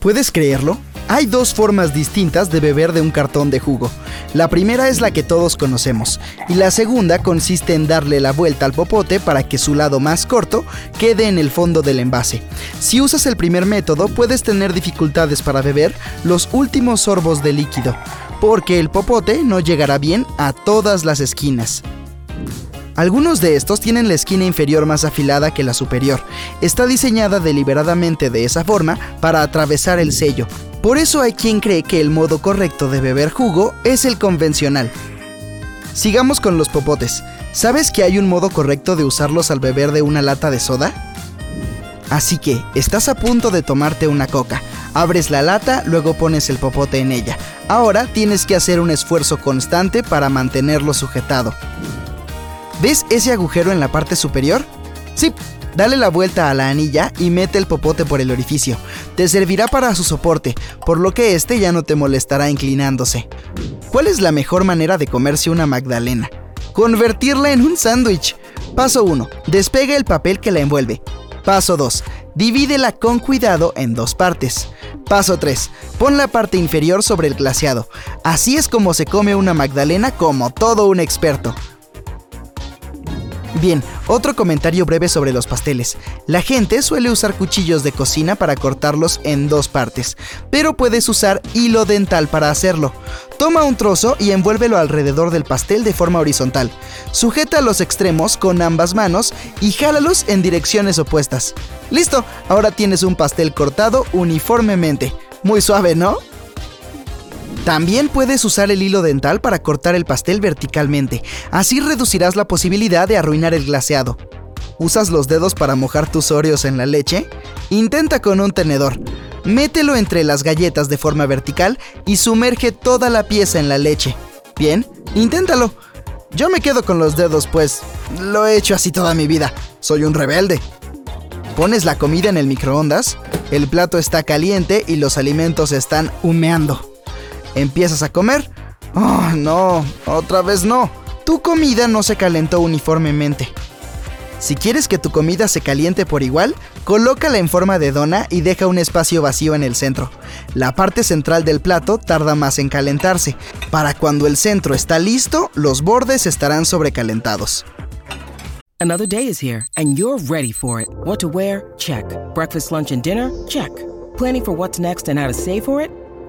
¿Puedes creerlo? Hay dos formas distintas de beber de un cartón de jugo. La primera es la que todos conocemos y la segunda consiste en darle la vuelta al popote para que su lado más corto quede en el fondo del envase. Si usas el primer método puedes tener dificultades para beber los últimos sorbos de líquido, porque el popote no llegará bien a todas las esquinas. Algunos de estos tienen la esquina inferior más afilada que la superior. Está diseñada deliberadamente de esa forma para atravesar el sello. Por eso hay quien cree que el modo correcto de beber jugo es el convencional. Sigamos con los popotes. ¿Sabes que hay un modo correcto de usarlos al beber de una lata de soda? Así que, estás a punto de tomarte una coca. Abres la lata, luego pones el popote en ella. Ahora tienes que hacer un esfuerzo constante para mantenerlo sujetado. ¿Ves ese agujero en la parte superior? Sí, dale la vuelta a la anilla y mete el popote por el orificio. Te servirá para su soporte, por lo que este ya no te molestará inclinándose. ¿Cuál es la mejor manera de comerse una magdalena? Convertirla en un sándwich. Paso 1. Despega el papel que la envuelve. Paso 2. Divídela con cuidado en dos partes. Paso 3. Pon la parte inferior sobre el glaseado. Así es como se come una magdalena como todo un experto. Bien, otro comentario breve sobre los pasteles. La gente suele usar cuchillos de cocina para cortarlos en dos partes, pero puedes usar hilo dental para hacerlo. Toma un trozo y envuélvelo alrededor del pastel de forma horizontal. Sujeta los extremos con ambas manos y jálalos en direcciones opuestas. Listo, ahora tienes un pastel cortado uniformemente. Muy suave, ¿no? También puedes usar el hilo dental para cortar el pastel verticalmente, así reducirás la posibilidad de arruinar el glaseado. ¿Usas los dedos para mojar tus Oreos en la leche? Intenta con un tenedor. Mételo entre las galletas de forma vertical y sumerge toda la pieza en la leche. Bien, inténtalo. Yo me quedo con los dedos, pues lo he hecho así toda mi vida. Soy un rebelde. Pones la comida en el microondas, el plato está caliente y los alimentos están humeando. Empiezas a comer. Oh, no, otra vez no. Tu comida no se calentó uniformemente. Si quieres que tu comida se caliente por igual, colócala en forma de dona y deja un espacio vacío en el centro. La parte central del plato tarda más en calentarse. Para cuando el centro está listo, los bordes estarán sobrecalentados. Another day is here and you're ready for it. What to wear? Check. Breakfast, lunch and dinner? Check. Planning for what's next and how to save for it?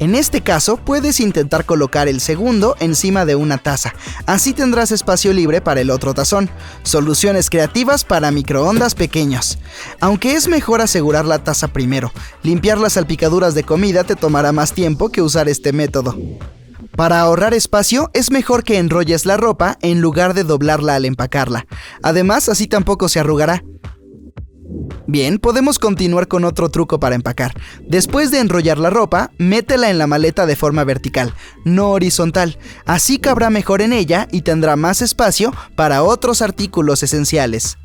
En este caso, puedes intentar colocar el segundo encima de una taza. Así tendrás espacio libre para el otro tazón. Soluciones creativas para microondas pequeños. Aunque es mejor asegurar la taza primero, limpiar las salpicaduras de comida te tomará más tiempo que usar este método. Para ahorrar espacio, es mejor que enrolles la ropa en lugar de doblarla al empacarla. Además, así tampoco se arrugará. Bien, podemos continuar con otro truco para empacar. Después de enrollar la ropa, métela en la maleta de forma vertical, no horizontal. Así cabrá mejor en ella y tendrá más espacio para otros artículos esenciales.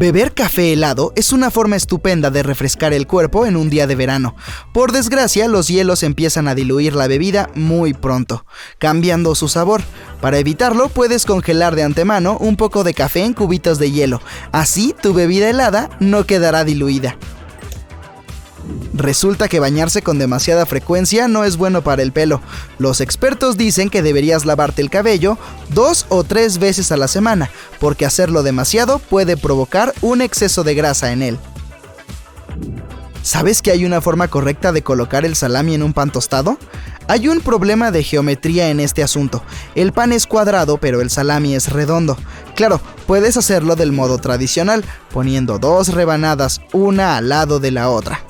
Beber café helado es una forma estupenda de refrescar el cuerpo en un día de verano. Por desgracia, los hielos empiezan a diluir la bebida muy pronto, cambiando su sabor. Para evitarlo, puedes congelar de antemano un poco de café en cubitos de hielo. Así, tu bebida helada no quedará diluida. Resulta que bañarse con demasiada frecuencia no es bueno para el pelo. Los expertos dicen que deberías lavarte el cabello dos o tres veces a la semana, porque hacerlo demasiado puede provocar un exceso de grasa en él. ¿Sabes que hay una forma correcta de colocar el salami en un pan tostado? Hay un problema de geometría en este asunto. El pan es cuadrado, pero el salami es redondo. Claro, puedes hacerlo del modo tradicional, poniendo dos rebanadas una al lado de la otra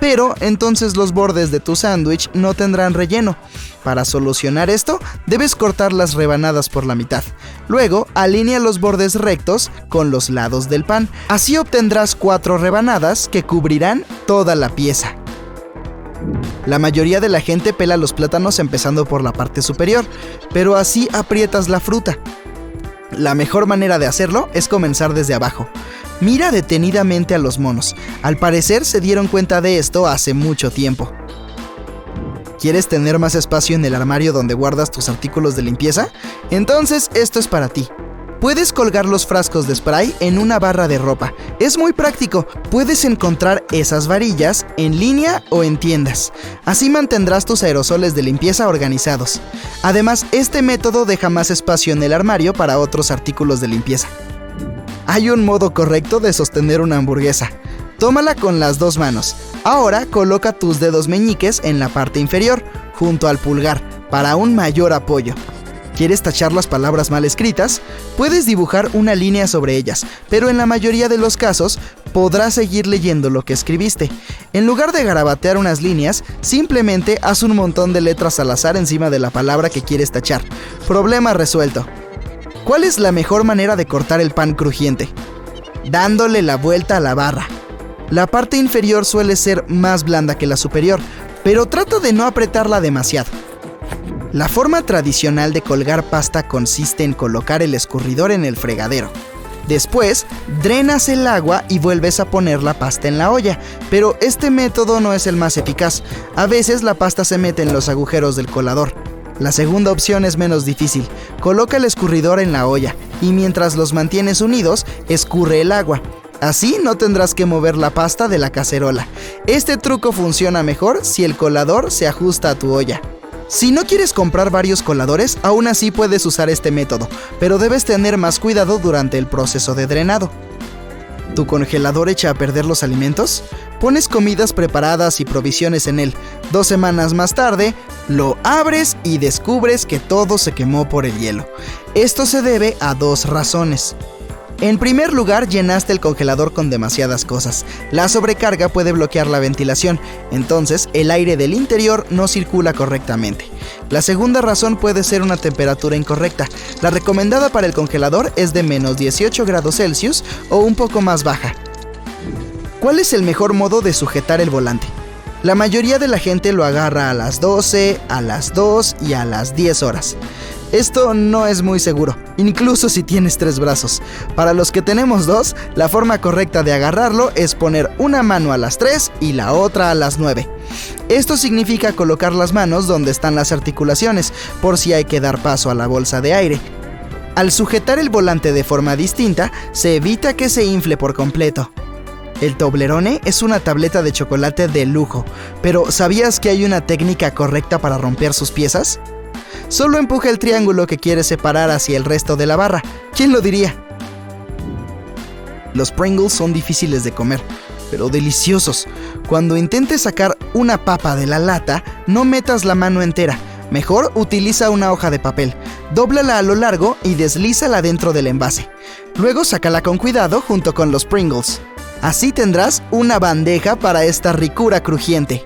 pero entonces los bordes de tu sándwich no tendrán relleno. Para solucionar esto, debes cortar las rebanadas por la mitad. Luego, alinea los bordes rectos con los lados del pan. Así obtendrás cuatro rebanadas que cubrirán toda la pieza. La mayoría de la gente pela los plátanos empezando por la parte superior, pero así aprietas la fruta. La mejor manera de hacerlo es comenzar desde abajo. Mira detenidamente a los monos. Al parecer se dieron cuenta de esto hace mucho tiempo. ¿Quieres tener más espacio en el armario donde guardas tus artículos de limpieza? Entonces esto es para ti. Puedes colgar los frascos de spray en una barra de ropa. Es muy práctico. Puedes encontrar esas varillas en línea o en tiendas. Así mantendrás tus aerosoles de limpieza organizados. Además, este método deja más espacio en el armario para otros artículos de limpieza. Hay un modo correcto de sostener una hamburguesa. Tómala con las dos manos. Ahora coloca tus dedos meñiques en la parte inferior, junto al pulgar, para un mayor apoyo. ¿Quieres tachar las palabras mal escritas? Puedes dibujar una línea sobre ellas, pero en la mayoría de los casos podrás seguir leyendo lo que escribiste. En lugar de garabatear unas líneas, simplemente haz un montón de letras al azar encima de la palabra que quieres tachar. Problema resuelto. ¿Cuál es la mejor manera de cortar el pan crujiente? Dándole la vuelta a la barra. La parte inferior suele ser más blanda que la superior, pero trata de no apretarla demasiado. La forma tradicional de colgar pasta consiste en colocar el escurridor en el fregadero. Después, drenas el agua y vuelves a poner la pasta en la olla, pero este método no es el más eficaz. A veces la pasta se mete en los agujeros del colador. La segunda opción es menos difícil. Coloca el escurridor en la olla y mientras los mantienes unidos, escurre el agua. Así no tendrás que mover la pasta de la cacerola. Este truco funciona mejor si el colador se ajusta a tu olla. Si no quieres comprar varios coladores, aún así puedes usar este método, pero debes tener más cuidado durante el proceso de drenado. ¿Tu congelador echa a perder los alimentos? Pones comidas preparadas y provisiones en él. Dos semanas más tarde, lo abres y descubres que todo se quemó por el hielo. Esto se debe a dos razones. En primer lugar, llenaste el congelador con demasiadas cosas. La sobrecarga puede bloquear la ventilación, entonces el aire del interior no circula correctamente. La segunda razón puede ser una temperatura incorrecta. La recomendada para el congelador es de menos 18 grados Celsius o un poco más baja. ¿Cuál es el mejor modo de sujetar el volante? La mayoría de la gente lo agarra a las 12, a las 2 y a las 10 horas. Esto no es muy seguro, incluso si tienes tres brazos. Para los que tenemos dos, la forma correcta de agarrarlo es poner una mano a las 3 y la otra a las 9. Esto significa colocar las manos donde están las articulaciones, por si hay que dar paso a la bolsa de aire. Al sujetar el volante de forma distinta, se evita que se infle por completo. El Toblerone es una tableta de chocolate de lujo, pero ¿sabías que hay una técnica correcta para romper sus piezas? Solo empuja el triángulo que quieres separar hacia el resto de la barra. ¿Quién lo diría? Los Pringles son difíciles de comer, pero deliciosos. Cuando intentes sacar una papa de la lata, no metas la mano entera. Mejor utiliza una hoja de papel, dóblala a lo largo y deslízala dentro del envase. Luego sácala con cuidado junto con los Pringles. Así tendrás una bandeja para esta ricura crujiente.